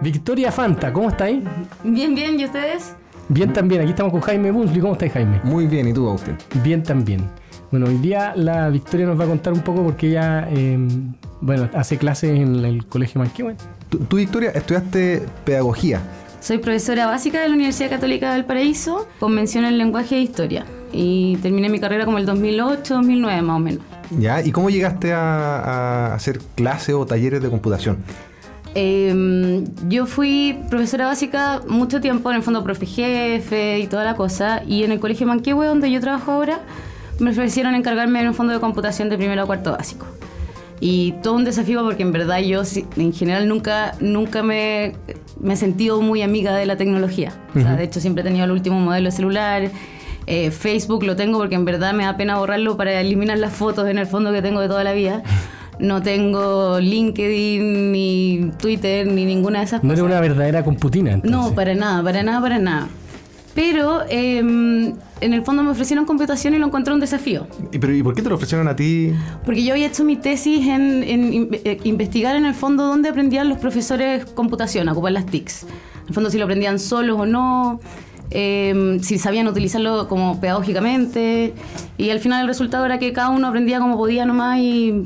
Victoria Fanta, ¿cómo estáis? Bien, bien, ¿y ustedes? Bien también, aquí estamos con Jaime Bunsley. ¿Cómo estáis, Jaime? Muy bien, ¿y tú, Agustín? Bien también. Bueno, hoy día la Victoria nos va a contar un poco porque ella, eh, bueno, hace clases en el Colegio Manquehue. Tú, tú, Victoria, estudiaste pedagogía. Soy profesora básica de la Universidad Católica de Valparaíso, con mención en lenguaje e historia. Y terminé mi carrera como el 2008, 2009 más o menos. ¿Ya? ¿Y cómo llegaste a, a hacer clases o talleres de computación? Eh, yo fui profesora básica mucho tiempo, en el fondo profe jefe y toda la cosa, y en el colegio Manquehue, donde yo trabajo ahora, me ofrecieron encargarme en un fondo de computación de primero a cuarto básico. Y todo un desafío porque en verdad yo en general nunca, nunca me, me he sentido muy amiga de la tecnología. o sea, de hecho siempre he tenido el último modelo de celular. Eh, Facebook lo tengo porque en verdad me da pena borrarlo para eliminar las fotos en el fondo que tengo de toda la vida. No tengo LinkedIn, ni Twitter, ni ninguna de esas no cosas. No era una verdadera computina. Entonces. No, para nada, para nada, para nada. Pero eh, en el fondo me ofrecieron computación y lo encontré un desafío. ¿Y, pero, ¿Y por qué te lo ofrecieron a ti? Porque yo había hecho mi tesis en, en, en investigar en el fondo dónde aprendían los profesores computación a ocupar las TICs. En el fondo si lo aprendían solos o no, eh, si sabían utilizarlo como pedagógicamente. Y al final el resultado era que cada uno aprendía como podía nomás y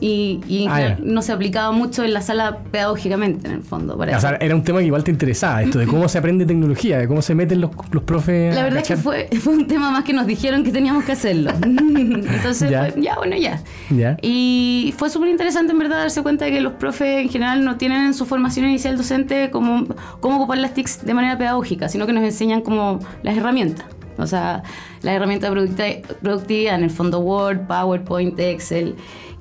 y, y ah, yeah. no se aplicaba mucho en la sala pedagógicamente, en el fondo. Para o sea, era un tema que igual te interesaba, esto de cómo se aprende tecnología, de cómo se meten los, los profes. La verdad es que fue, fue un tema más que nos dijeron que teníamos que hacerlo. Entonces, ¿Ya? Pues, ya, bueno, ya. ¿Ya? Y fue súper interesante, en verdad, darse cuenta de que los profes en general no tienen en su formación inicial docente cómo, cómo ocupar las TICs de manera pedagógica, sino que nos enseñan como las herramientas. O sea, las herramientas de productividad, en el fondo Word, PowerPoint, Excel.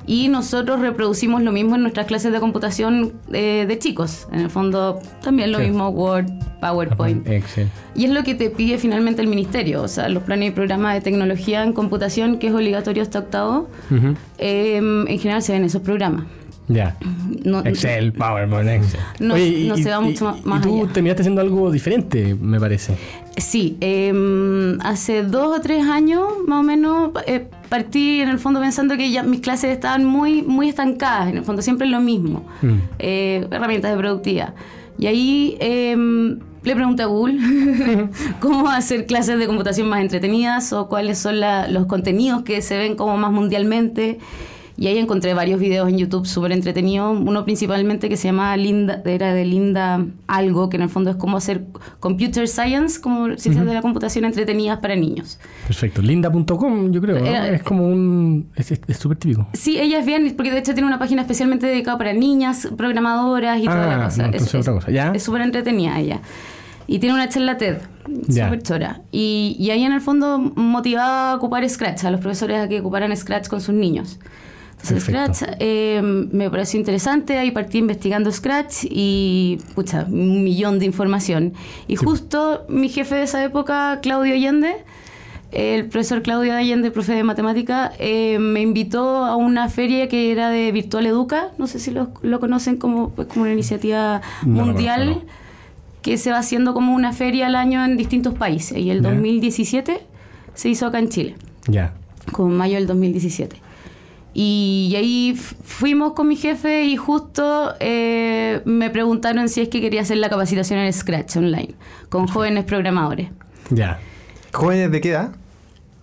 Y nosotros reproducimos lo mismo en nuestras clases de computación eh, de chicos. En el fondo, también lo sí. mismo Word, PowerPoint. Excel. Y es lo que te pide finalmente el ministerio. O sea, los planes y programas de tecnología en computación, que es obligatorio hasta octavo, uh -huh. eh, en general se ven esos programas. Ya. No, Excel, PowerPoint, Excel. No, Oye, no y, se va y, mucho más, y tú allá. terminaste haciendo algo diferente, me parece. Sí, eh, hace dos o tres años más o menos eh, partí en el fondo pensando que ya mis clases estaban muy, muy estancadas, en el fondo siempre es lo mismo, mm. eh, herramientas de productividad. Y ahí em, le pregunté a Google cómo hacer clases de computación más entretenidas o cuáles son la, los contenidos que se ven como más mundialmente. Y ahí encontré varios videos en YouTube súper entretenidos. Uno principalmente que se llama Linda, era de Linda Algo, que en el fondo es como hacer computer science, como ciencias uh -huh. de la computación entretenidas para niños. Perfecto. Linda.com, yo creo. Es como un. Es súper típico. Sí, ella es bien, porque de hecho tiene una página especialmente dedicada para niñas, programadoras y ah, toda la cosa. No, entonces es otra cosa. ¿Ya? Es súper entretenida ella. Y tiene una charla TED, súper chora. Y, y ahí en el fondo motivaba a ocupar Scratch, a los profesores a que ocuparan Scratch con sus niños. Entonces, Scratch eh, me pareció interesante, ahí partí investigando Scratch y, pucha, un millón de información. Y sí. justo mi jefe de esa época, Claudio Allende, el profesor Claudio Allende, profe de matemática, eh, me invitó a una feria que era de Virtual Educa, no sé si lo, lo conocen como, pues, como una iniciativa no, mundial. No, no, que se va haciendo como una feria al año en distintos países. Y el ¿Ya? 2017 se hizo acá en Chile. Ya. Como en mayo del 2017. Y, y ahí fuimos con mi jefe y justo eh, me preguntaron si es que quería hacer la capacitación en Scratch online con jóvenes programadores. Ya. ¿Jóvenes de qué edad?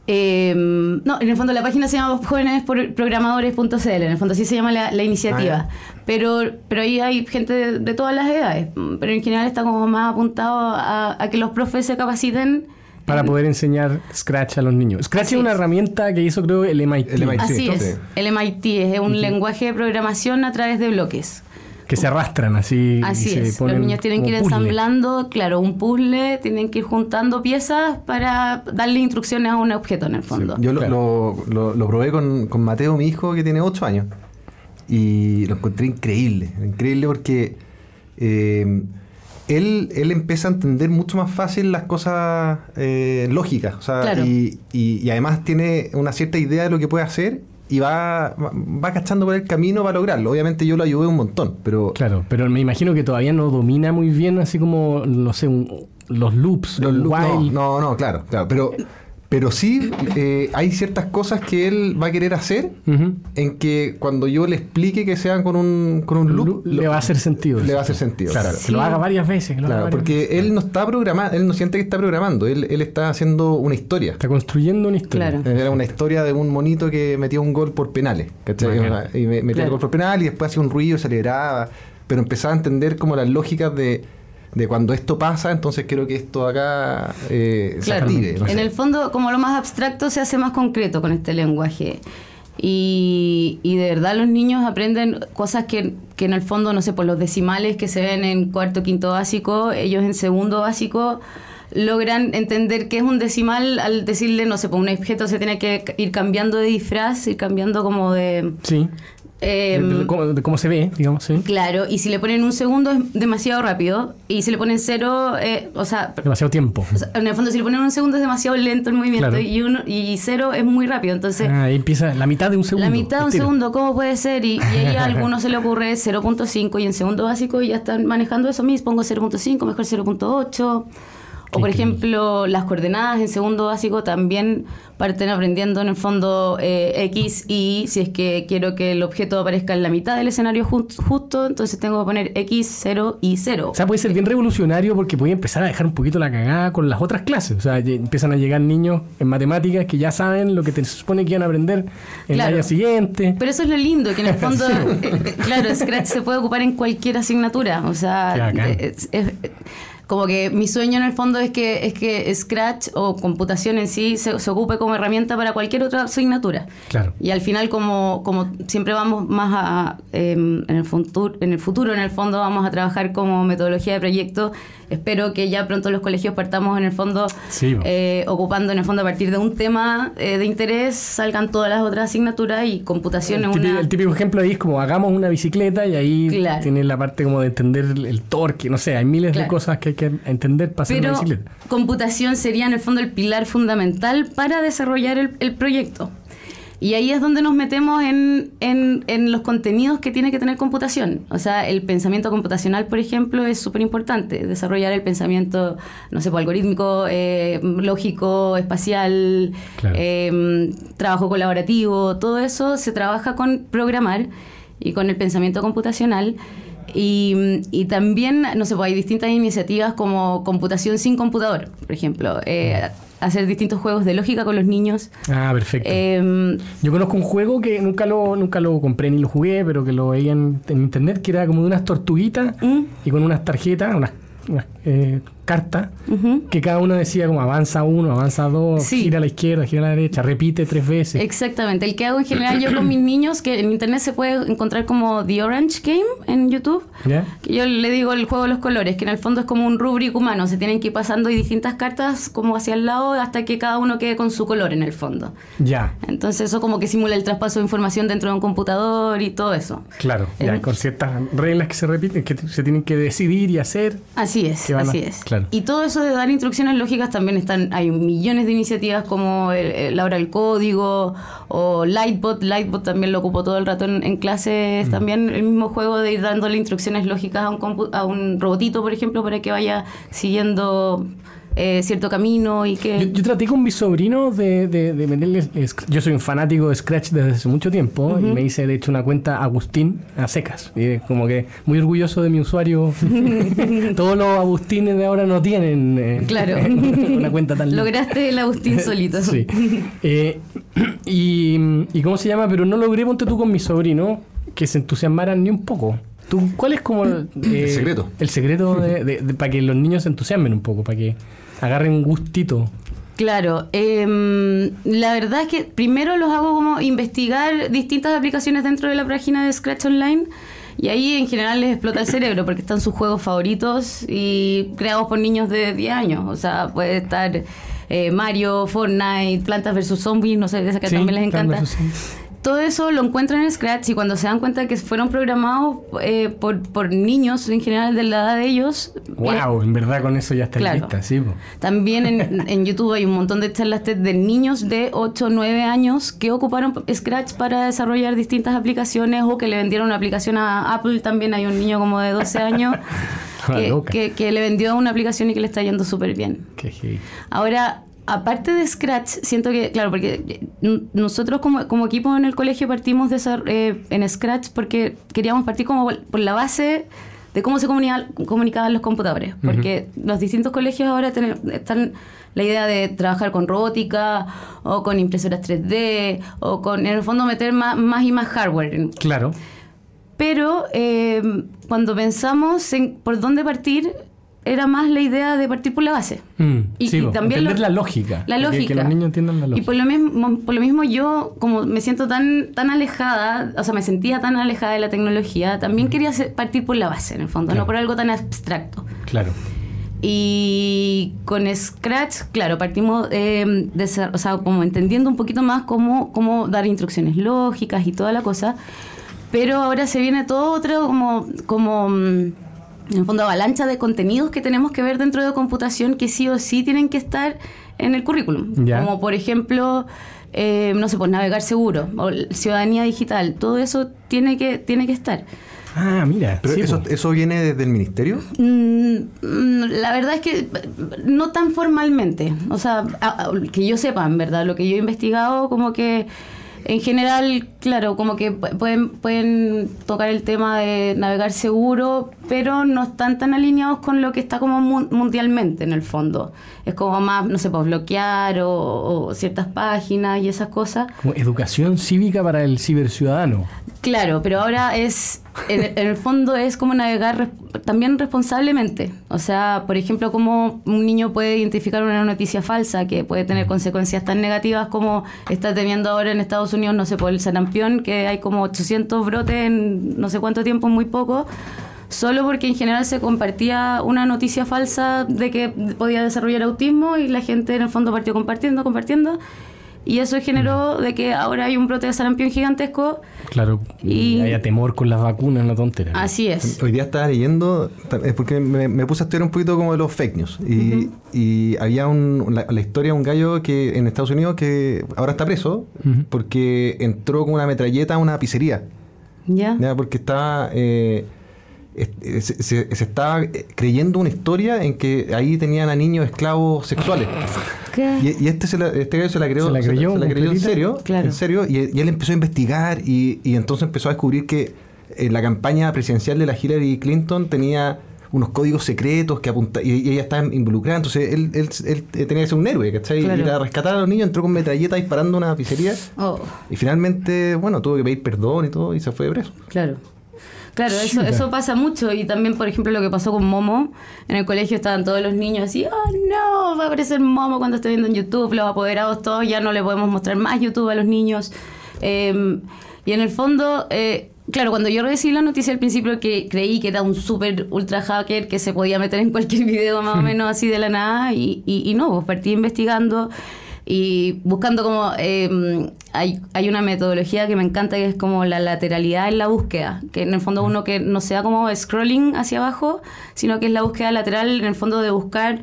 Eh, no, en el fondo la página se llama jóvenesprogramadores.cl, en el fondo así se llama la, la iniciativa. Ah, pero, pero ahí hay gente de, de, todas las edades, pero en general está como más apuntado a, a que los profes se capaciten para poder enseñar Scratch a los niños. Scratch Así es una es. herramienta que hizo creo el MIT. El MIT. Así Sí, es, sí. el MIT es un lenguaje de programación a través de bloques. Que se arrastran así. y Así se es, los niños tienen que ir puzzle. ensamblando, claro, un puzzle, tienen que ir juntando piezas para darle instrucciones a un objeto en el fondo. Yo lo, Claro. lo, lo- lo probé con, con Mateo, mi hijo, que tiene 8 años. Y lo encontré increíble. Increíble porque eh, él, él empieza a entender mucho más fácil las cosas eh, lógicas. O sea, Claro. y, y- y además tiene una cierta idea de lo que puede hacer y va, va, va cachando por el camino para lograrlo. Obviamente yo lo ayudé un montón, pero Claro, pero me imagino que todavía no domina muy bien así como, no sé, un- los loops, Los no, while. no, no, claro, claro. Pero, Pero sí eh, hay ciertas cosas que él va a querer hacer en que cuando yo le explique que sean con un, con un loop, le va a hacer sentido. le eso. va a hacer sentido. Claro, claro. que lo haga varias veces. que lo haga Claro, varias porque veces. él no está programando, él no siente que está programando, él, él está haciendo una historia. Está construyendo una historia. Claro. Era una historia de un monito que metió un gol por penales. ¿cachai? Y me- metía Claro. el gol por penal y después hacía un ruido, se alegraba. Pero empezaba a entender como las lógicas de, de cuando esto pasa, entonces quiero que esto acá eh, se Claro. active. no sé. En el fondo, como lo más abstracto se hace más concreto con este lenguaje. Y, y de verdad los niños aprenden cosas que, que en el fondo, no sé, por los decimales que se ven en cuarto, quinto básico, ellos en segundo básico logran entender qué es un decimal al decirle, no sé, por un objeto se tiene que ir cambiando de disfraz, ir cambiando como de... Sí. Eh, de, de cómo, de cómo se ve, digamos, sí. Claro, y si le ponen un segundo es demasiado rápido, y si le ponen cero, eh, o sea, Demasiado tiempo. o sea, en el fondo, si le ponen un segundo es demasiado lento el movimiento Claro. y uno y cero es muy rápido. Entonces, Ah, ahí empieza la mitad de un segundo. la mitad de un tiro. segundo, ¿cómo puede ser? Y, y ahí a alguno se le ocurre 0.5 y en segundo básico ya están manejando eso mismo. Pongo 0.5, mejor 0.8. O por ejemplo, las coordenadas en segundo básico también parten aprendiendo en el fondo eh, X y si es que quiero que el objeto aparezca en la mitad del escenario jun- justo, entonces tengo que poner X, 0 y 0. O sea, puede ser bien revolucionario porque puede empezar a dejar un poquito la cagada con las otras clases. O sea, empiezan a llegar niños en matemáticas que ya saben lo que te supone que iban a aprender en Claro. el año siguiente. Pero eso es lo lindo, que en el fondo, eh, claro, Scratch se puede ocupar en cualquier asignatura. O sea, eh, es- como que mi sueño en el fondo es que, es que Scratch o computación en sí se, se ocupe como herramienta para cualquier otra asignatura. Claro. Y al final, como, como siempre vamos más a, eh, en, el futuro, en el futuro, en el fondo, vamos a trabajar como metodología de proyecto. Espero que ya pronto los colegios partamos en el fondo Sí, eh, ocupando en el fondo a partir de un tema eh, de interés, salgan todas las otras asignaturas y computación El es típico, una... el típico ejemplo ahí es como hagamos una bicicleta y ahí Claro. tiene la parte como de entender el, el torque, no sé, hay miles Claro. de cosas que hay que entender para Pero bicicleta. computación sería en el fondo el pilar fundamental para desarrollar el, el proyecto. Y ahí es donde nos metemos en, en- en los contenidos que tiene que tener computación. O sea, el pensamiento computacional, por ejemplo, es súper importante. Desarrollar el pensamiento, no sé, pues, algorítmico, eh, lógico, espacial, Claro. eh, trabajo colaborativo, todo eso se trabaja con programar y con el pensamiento computacional. Y, y también, no sé, pues hay distintas iniciativas como computación sin computador, por ejemplo. eh, hacer distintos juegos de lógica con los niños. Ah, perfecto. Eh, Yo conozco un juego que nunca lo, nunca lo compré ni lo jugué, pero que lo veía en, en internet, que era como de unas tortuguitas ¿Mm? y con unas tarjetas, unas, unas, eh, cartas, que cada uno decía como avanza uno, avanza dos, Sí. gira a la izquierda, gira a la derecha, repite tres veces. Exactamente, el que hago en general yo con mis niños, que en internet se puede encontrar como The Orange Game en YouTube, ¿Ya? que yo le digo el juego de los colores, que en el fondo es como un rúbrico humano, se tienen que ir pasando y distintas cartas como hacia el lado hasta que cada uno quede con su color en el fondo. Ya, Entonces eso como que simula el traspaso de información dentro de un computador y todo eso. claro, ya, Eh, con ciertas reglas que se repiten, que se tienen que decidir y hacer. Así es, a- así es. claro. Y todo eso de dar instrucciones lógicas también están, hay millones de iniciativas como el- el- la hora del código o Lightbot, Lightbot también lo ocupo todo el rato en, en Mm. clases, también el mismo juego de ir dándole instrucciones lógicas a un, a un robotito, por ejemplo, para que vaya siguiendo eh, cierto camino y que... Yo, yo traté con mis sobrinos de, de, de meterles. Yo soy un fanático de Scratch desde hace mucho tiempo y me hice, de hecho, una cuenta Agustín a secas. Y como que muy orgulloso de mi usuario. Todos los Agustines de ahora no tienen eh, Claro. una cuenta tan linda. Lograste el Agustín solito. Sí. Eh, y, y ¿cómo se llama? Pero no logré, ponte tú con mi sobrino, que se entusiasmaran ni un poco. ¿Tú, ¿Cuál es como el, secreto. El secreto de- de- de- para que los niños se entusiasmen un poco, para que agarren un gustito. Claro, em, la verdad es que primero los hago como investigar distintas aplicaciones dentro de la página de Scratch Online y ahí en general les explota el cerebro porque están sus juegos favoritos y creados por niños de 10 años. O sea, puede estar eh, Mario, Fortnite, Plantas vs. Zombies, no sé, de esa que Sí, también les encanta. Todo eso lo encuentran en Scratch y cuando se dan cuenta que fueron programados eh, por, por niños en general de la edad de ellos, Wow, en verdad con eso ya está Claro. lista, sí. po. también en, en YouTube hay un montón de charlas de niños de 8 o 9 años que ocuparon Scratch para desarrollar distintas aplicaciones o que le vendieron una aplicación a Apple. También hay un niño como de 12 años que, loca. que- que le vendió una aplicación y que le está yendo súper bien. Qué. Ahora, aparte de Scratch, siento que, claro, porque nosotros como, como equipo en el colegio partimos de eh, en Scratch porque queríamos partir como por la base de cómo se comunicaban los computadores. Porque los distintos colegios ahora están la idea de trabajar con robótica o con impresoras 3D o con, en el fondo, meter más, más y más hardware. Claro. Pero eh, cuando pensamos en por dónde partir, era más la idea de partir por la base. Mm, y, también entender la lógica. La lógica. Que, los niños entiendan la lógica. Y por lo mismo, por lo mismo yo, como me siento tan, tan alejada, o sea, me sentía tan alejada de la tecnología, también quería partir por la base, en el fondo, no por algo tan abstracto. Claro. Y con Scratch, claro, partimos eh, de, o sea, como entendiendo un poquito más cómo, cómo dar instrucciones lógicas y toda la cosa. Pero ahora se viene todo otro como... como mm, en el fondo, avalancha de contenidos que tenemos que ver dentro de computación que sí o sí tienen que estar en el currículum. Como por ejemplo, eh, no sé, pues navegar seguro o ciudadanía digital. Todo eso tiene que, tiene que estar. Ah, mira. ¿Pero eso, eso, viene desde el ministerio? Mm, mm, la verdad es que no tan formalmente. O sea, que yo sepa, en verdad, lo que yo he investigado, como que en general, claro, como que pueden, pueden tocar el tema de navegar seguro, pero no están tan alineados con lo que está como mundialmente en el fondo. Es como más, no sé, pues bloquear o, ciertas páginas y esas cosas. Como educación cívica para el ciberciudadano. Claro, pero ahora es, en, el fondo es como navegar también responsablemente. O sea, por ejemplo, cómo un niño puede identificar una noticia falsa que puede tener consecuencias tan negativas como está teniendo ahora en Estados Unidos, no sé, por el sarampión, que hay como 800 brotes en no sé cuánto tiempo, muy poco solo porque en general se compartía una noticia falsa de que podía desarrollar autismo y la gente en el fondo partió compartiendo, compartiendo y eso generó de que ahora hay un brote de sarampión gigantesco. Claro, y haya temor con las vacunas, no tontera. Así es. Hoy día estaba leyendo, es porque me, puse a estudiar un poquito como de los fake news. Y, y había un, la, historia de un gallo que en Estados Unidos que ahora está preso porque entró con una metralleta a una pizzería. Ya. Porque estaba... Eh, se, se, estaba creyendo una historia en que ahí tenían a niños esclavos sexuales. Y, este, se la, este se la creyó, ¿Se la creyó, en serio, en serio y, él empezó a investigar y, entonces empezó a descubrir que en la campaña presidencial de la Hillary Clinton tenía unos códigos secretos que apunta y, ella estaba involucrada, entonces él, él, tenía que ser un héroe, ¿cachai? Ir a rescatar a los niños, entró con metralleta disparando una pizzería oh. y finalmente, bueno, tuvo que pedir perdón y todo y se fue preso. Claro. Claro, eso, eso pasa mucho. Y también, por ejemplo, lo que pasó con Momo. En el colegio estaban todos los niños así, oh no, va a aparecer Momo cuando esté viendo en YouTube, los apoderados todos, ya no le podemos mostrar más YouTube a los niños. Em, y en el fondo, eh, claro, cuando yo recibí la noticia al principio que creí que era un súper ultra hacker que se podía meter en cualquier video más o menos así de la nada, y, y, y no, pues partí investigando y buscando como em, hay, hay una metodología que me encanta que es como la lateralidad en la búsqueda, que en el fondo uno que no sea como scrolling hacia abajo, sino que es la búsqueda lateral en el fondo de buscar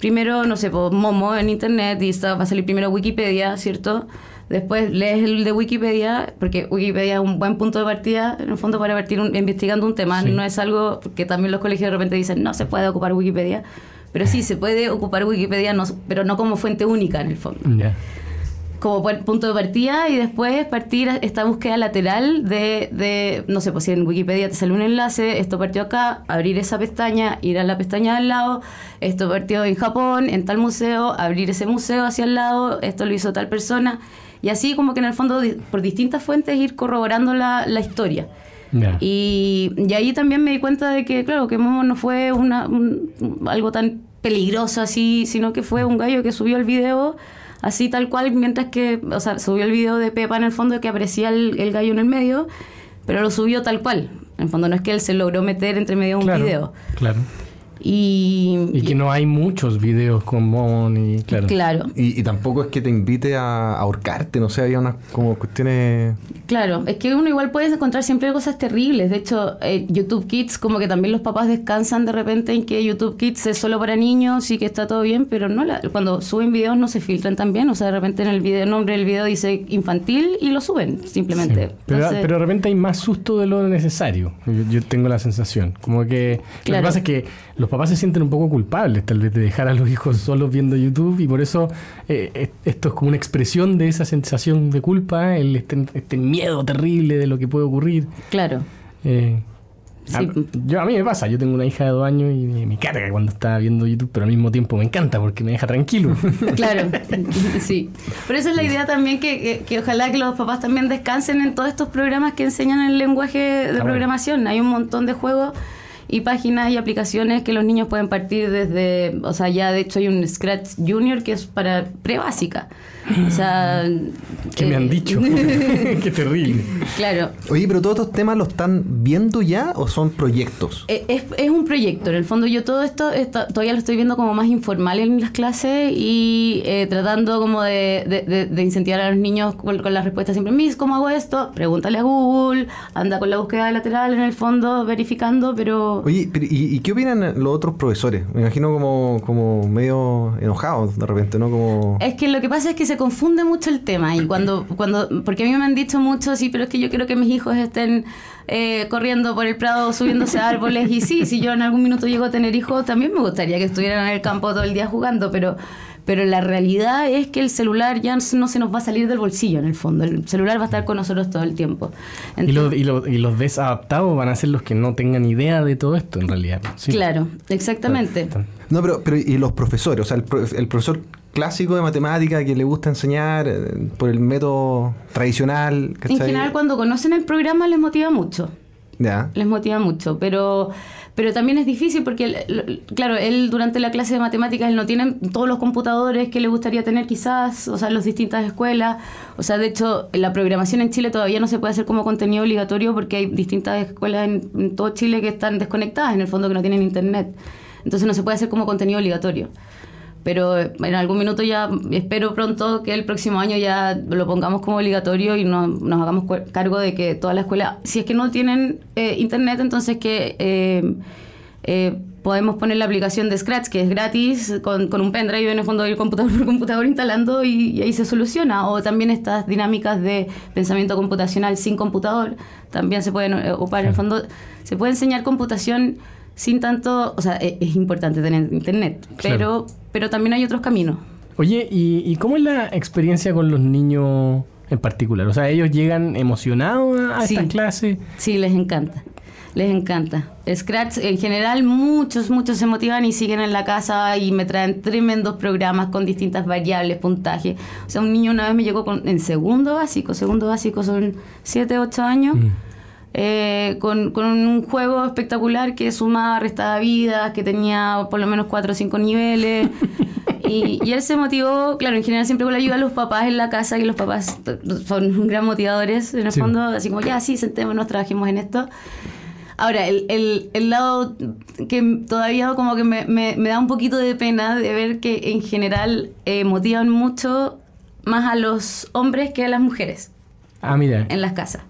primero, no sé, por Momo en internet y va a salir primero Wikipedia, ¿cierto? Después lees el de Wikipedia, porque Wikipedia es un buen punto de partida, en el fondo, para partir investigando un tema. No es algo que también los colegios de repente dicen, no se puede ocupar Wikipedia. Pero sí, se puede ocupar Wikipedia, no, pero no como fuente única en el fondo. Como punto de partida y después partir esta búsqueda lateral de, de, no sé, pues si en Wikipedia te sale un enlace, esto partió acá, abrir esa pestaña, ir a la pestaña al lado, esto partió en Japón, en tal museo, abrir ese museo hacia el lado, esto lo hizo tal persona. Y así como que en el fondo, por distintas fuentes, ir corroborando la, la historia. Y, ahí también me di cuenta de que, claro, que Momo no fue una, algo tan peligroso así, sino que fue un gallo que subió el video así tal cual, mientras que, o sea, subió el video de Pepa en el fondo que aparecía el, gallo en el medio, pero lo subió tal cual. En el fondo no es que él se logró meter entre medio de un video. Claro. Y, que no hay muchos videos con Mon y claro. claro. Y, tampoco es que te invite a ahorcarte, no sé, había unas como cuestiones... Claro, es que uno igual puede encontrar siempre cosas terribles. De hecho, eh, YouTube Kids, como que también los papás descansan de repente en que YouTube Kids es solo para niños y que está todo bien, pero no cuando suben videos no se filtran también. O sea, de repente en el video, el nombre del video dice infantil y lo suben simplemente. Pero, de repente hay más susto de lo necesario. Yo, tengo la sensación. Como que lo que pasa es que los papás se sienten un poco culpables tal vez de dejar a los hijos solos viendo YouTube y por eso eh, esto es como una expresión de esa sensación de culpa, el este, este miedo terrible de lo que puede ocurrir. Claro. Eh, a, yo, a mí me pasa, yo tengo una hija de dos años y me, carga cuando está viendo YouTube, pero al mismo tiempo me encanta porque me deja tranquilo. claro, sí. Pero esa es la idea también que, que, ojalá que los papás también descansen en todos estos programas que enseñan el lenguaje de programación. Hay un montón de juegos y páginas y aplicaciones que los niños pueden partir desde, o sea, ya de hecho hay un Scratch Junior que es para pre-básica. O sea... ¿Qué me han eh, dicho? Qué terrible. Claro. Oye, pero todos estos temas los están viendo ya o son proyectos? Eh, es, es, un proyecto. En el fondo yo todo esto todavía lo estoy viendo como más informal en las clases y eh, tratando como de, de, incentivar a los niños con, con la respuesta siempre, Miss, ¿cómo hago esto? Pregúntale a Google, anda con la búsqueda lateral en el fondo verificando, pero... Oye, ¿y, qué opinan los otros profesores? Me imagino como, como medio enojados de repente, ¿no? Como... Es que lo que pasa es que se confunde mucho el tema y cuando, cuando, porque a mí me han dicho mucho, sí, pero es que yo quiero que mis hijos estén eh, corriendo por el prado, subiéndose a árboles y sí, si yo en algún minuto llego a tener hijos, también me gustaría que estuvieran en el campo todo el día jugando, pero pero la realidad es que el celular ya no se nos va a salir del bolsillo en el fondo, el celular va a estar con nosotros todo el tiempo. y, los, y, y, los desadaptados van a ser los que no tengan idea de todo esto en realidad. Claro, exactamente. No, pero, pero y los profesores, o sea, el, el profesor clásico de matemática que le gusta enseñar eh, por el método tradicional. En general, cuando conocen el programa les motiva mucho. Ya. Les motiva mucho, pero pero también es difícil porque, claro, él durante la clase de matemáticas él no tiene todos los computadores que le gustaría tener quizás, o sea, las distintas escuelas. O sea, de hecho, la programación en Chile todavía no se puede hacer como contenido obligatorio porque hay distintas escuelas en todo Chile que están desconectadas, en el fondo que no tienen internet. Entonces no se puede hacer como contenido obligatorio pero en algún minuto ya espero pronto que el próximo año ya lo pongamos como obligatorio y nos, nos hagamos cargo de que toda la escuela, si es que no tienen eh, internet, entonces que eh, eh, podemos poner la aplicación de Scratch, que es gratis, con, con un pendrive en el fondo del computador por computador instalando y, ahí se soluciona. O también estas dinámicas de pensamiento computacional sin computador, también se pueden ocupar. En el fondo se puede enseñar computación sin tanto, o sea, e, es, importante tener internet, pero, pero también hay otros caminos. Oye, ¿y, ¿y, cómo es la experiencia con los niños en particular? O sea, ¿ellos llegan emocionados a esta clase? Sí, les encanta. Les encanta. Scratch, en general, muchos, muchos se motivan y siguen en la casa y me traen tremendos programas con distintas variables, puntaje. O sea, un niño una vez me llegó con, en segundo básico, segundo básico son 7, 8 años. Mm. Eh, con, un juego espectacular que sumaba, restaba vidas, que tenía por lo menos cuatro o cinco niveles. y, él se motivó, claro, en general siempre con la ayuda de los papás en la casa, que los papás son gran motivadores en el fondo, así como ya, sí, sentémonos, trabajemos en esto. Ahora, el, el, lado que todavía como que me, me, da un poquito de pena de ver que en general eh, motivan mucho más a los hombres que a las mujeres. Ah, mira. En las casas.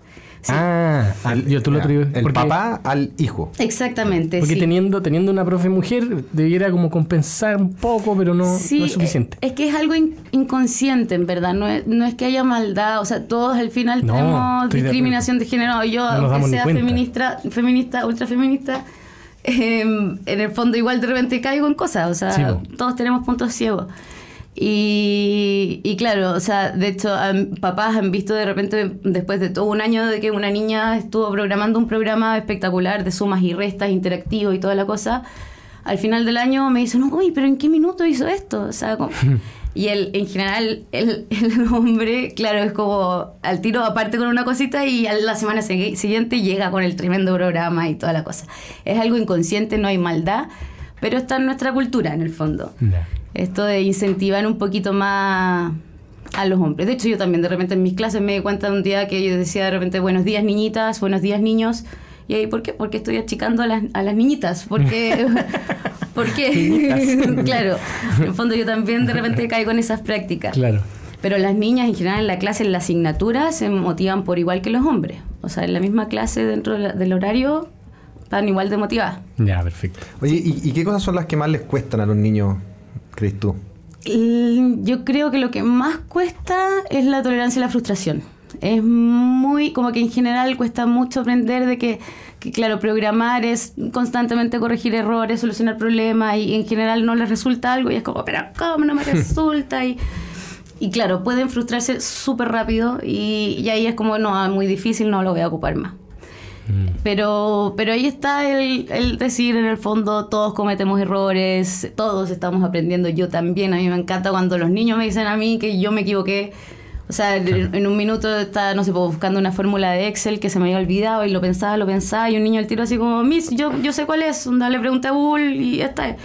Ah, yo tú lo El papá al hijo. Exactamente. Porque teniendo, teniendo una profe mujer, debiera como compensar un poco, pero no, es suficiente. Es, que es algo inconsciente, en verdad. No es, no es que haya maldad. O sea, todos al final tenemos discriminación de, género. Yo, aunque sea feminista, feminista, ultra feminista, em, en el fondo igual de repente caigo en cosas. O sea, todos tenemos puntos ciegos. Y, y, claro, o sea, de hecho, papás han visto de repente, después de todo un año de que una niña estuvo programando un programa espectacular de sumas y restas, interactivo y toda la cosa, al final del año me dicen, uy, pero ¿en qué minuto hizo esto? O sea, y él, en general, el, el, hombre, claro, es como al tiro aparte con una cosita y a la semana siguiente llega con el tremendo programa y toda la cosa. Es algo inconsciente, no hay maldad, pero está en nuestra cultura, en el fondo esto de incentivar un poquito más a los hombres. De hecho, yo también de repente en mis clases me di cuenta un día que yo decía de repente buenos días niñitas, buenos días niños. Y ahí, ¿por qué? Porque estoy achicando a las, a las niñitas. Porque, porque claro, en el fondo yo también de repente caigo en esas prácticas. Claro. Pero las niñas en general en la clase, en la asignatura, se motivan por igual que los hombres. O sea, en la misma clase dentro del horario están igual de motivadas. Ya, perfecto. Oye, ¿y, ¿y, qué cosas son las que más les cuestan a los niños crees tú? Yo creo que lo que más cuesta es la tolerancia a la frustración. Es muy, como que en general cuesta mucho aprender de que, que, claro, programar es constantemente corregir errores, solucionar problemas y en general no les resulta algo y es como, pero ¿cómo no me resulta? Y, y claro, pueden frustrarse súper rápido y, y ahí es como, no, muy difícil, no lo voy a ocupar más. Pero, pero ahí está el, el, decir, en el fondo, todos cometemos errores, todos estamos aprendiendo, yo también. A mí me encanta cuando los niños me dicen a mí que yo me equivoqué. O sea, en, un minuto estaba, no sé, pues, buscando una fórmula de Excel que se me había olvidado y lo pensaba, lo pensaba, y un niño al tiro así como, Miss, yo, yo sé cuál es, le pregunté a Bull y ya está.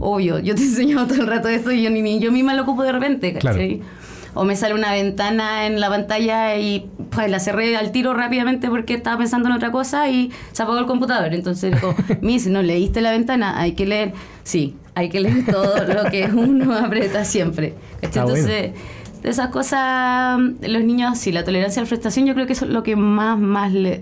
Obvio, yo te he enseñado todo el rato esto y yo, ni, yo misma lo ocupo de repente, ¿cachai? Claro o me sale una ventana en la pantalla y pues la cerré al tiro rápidamente porque estaba pensando en otra cosa y se apagó el computador. Entonces dijo, Miss, ¿no leíste la ventana? Hay que leer. Sí, hay que leer todo lo que uno aprieta siempre. Entonces de esas cosas, los niños, sí, la tolerancia a la frustración, yo creo que eso es lo que más, más le.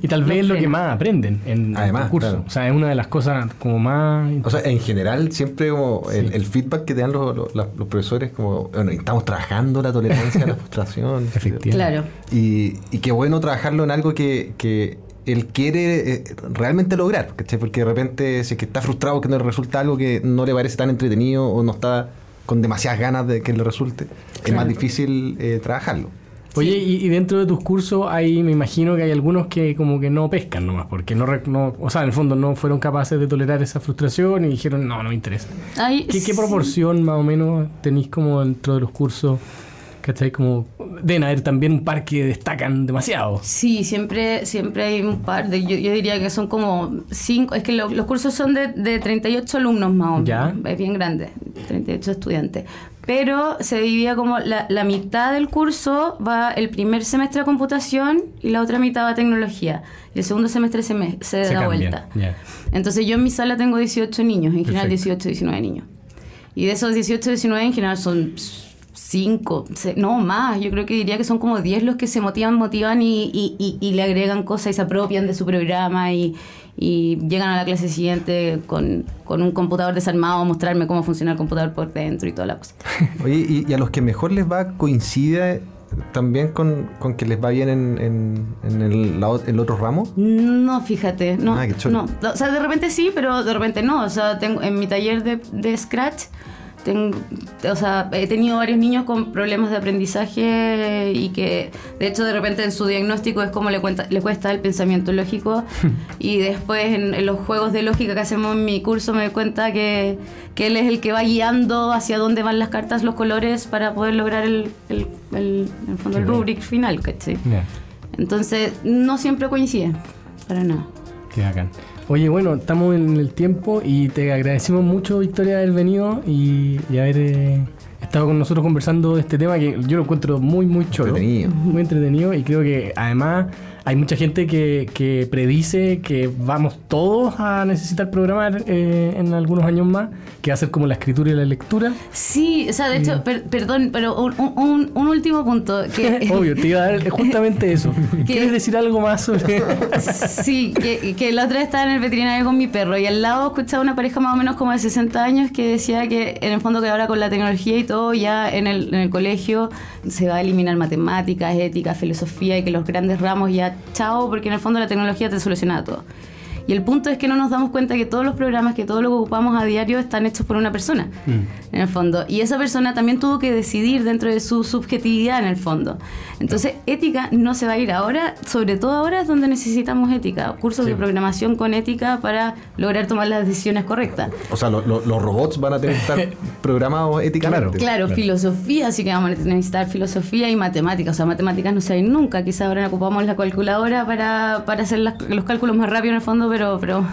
y tal vez es lo que más aprenden en el curso. O sea, es una de las cosas como más. O sea, en general, siempre como el, feedback que te dan los, los, profesores, como, bueno, estamos trabajando la tolerancia a la frustración. Efectivamente. Claro. Y, y qué bueno trabajarlo en algo que, que él quiere eh, realmente lograr, Porque de repente, si es que está frustrado que no le resulta algo que no le parece tan entretenido o no está con demasiadas ganas de que le resulte, es más difícil eh, trabajarlo. Oye, y, dentro de tus cursos hay, me imagino que hay algunos que como que no pescan nomás, porque no, no, o sea, en el fondo no fueron capaces de tolerar esa frustración y dijeron, no, no me interesa. ¿Qué, ¿Qué, proporción más o menos tenéis como dentro de los cursos ¿Cachai? Como deben haber también un par que destacan demasiado. Sí, siempre, siempre hay un par de, yo, diría que son como cinco, es que los cursos son de, de 38 alumnos más o menos, ¿Ya? es bien grande, 38 estudiantes. Pero se dividía como la, la, mitad del curso va el primer semestre a computación y la otra mitad va a tecnología. Y el segundo semestre se, me, se, da vuelta. Entonces yo en mi sala tengo 18 niños, en general 18, 19 niños. Y de esos 18, 19 en general son cinco, no más, yo creo que diría que son como diez los que se motivan, motivan y, y, y, le agregan cosas y se apropian de su programa y, llegan a la clase siguiente con, con, un computador desarmado a mostrarme cómo funciona el computador por dentro y toda la cosa. Oye, y, a los que mejor les va coincide también con, con que les va bien en, en, el, el, otro ramo? No, fíjate, no, ah, no. O sea, de repente sí, pero de repente no. O sea, tengo en mi taller de, de Scratch tengo, o sea, he tenido varios niños con problemas de aprendizaje y que de hecho de repente en su diagnóstico es como le, cuenta, le cuesta el pensamiento lógico y después en, los juegos de lógica que hacemos en mi curso me doy cuenta que, que, él es el que va guiando hacia dónde van las cartas, los colores para poder lograr el, el, el, el fondo, el rubric final, ¿cachai? Entonces no siempre coincide, para nada. Qué bacán. Oye, bueno, estamos en el tiempo y te agradecemos mucho, Victoria, haber venido y, haber eh, estado con nosotros conversando de este tema que yo lo encuentro muy, muy chulo. Muy entretenido y creo que además hay mucha gente que, que predice que vamos todos a necesitar programar eh, en algunos años más, que va a ser como la escritura y la lectura. Sí, o sea, de hecho, perdón, pero un, un, último punto. Que, Obvio, te iba a dar justamente eso. ¿Quieres decir algo más sobre Sí, que, que la otra vez estaba en el veterinario con mi perro y al lado escuchaba una pareja más o menos como de 60 años que decía que en el fondo que ahora con la tecnología y todo ya en el, en el colegio se va a eliminar matemáticas, ética, filosofía y que los grandes ramos ya chao, porque en el fondo la tecnología te soluciona todo. Y el punto es que no nos damos cuenta que todos los programas, que todo lo que ocupamos a diario están hechos por una persona, mm. en el fondo. Y esa persona también tuvo que decidir dentro de su subjetividad, en el fondo. Entonces, ética no se va a ir ahora, sobre todo ahora es donde necesitamos ética, cursos de programación con ética para lograr tomar las decisiones correctas. O sea, los robots van a tener que estar programados éticamente. Claro, filosofía, así que vamos a necesitar filosofía y matemáticas. O sea, matemáticas no se ir nunca. Quizá ahora ocupamos la calculadora para, para hacer los cálculos más rápido en el fondo, pero, pero,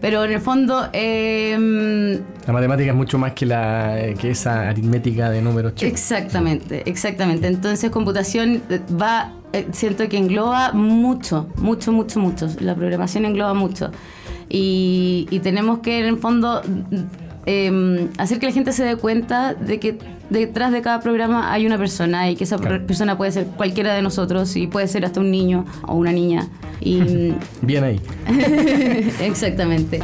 pero en el fondo... Em, la matemática es mucho más que, la, que esa aritmética de números chicos. Exactamente, exactamente. Entonces computación eh, va, eh, siento que engloba mucho, mucho, mucho, mucho. La programación engloba mucho. Y, y tenemos que en el fondo eh, hacer que la gente se dé cuenta de que detrás de cada programa hay una persona y que esa persona puede ser cualquiera de nosotros y puede ser hasta un niño o una niña. Y, Bien ahí. Exactamente.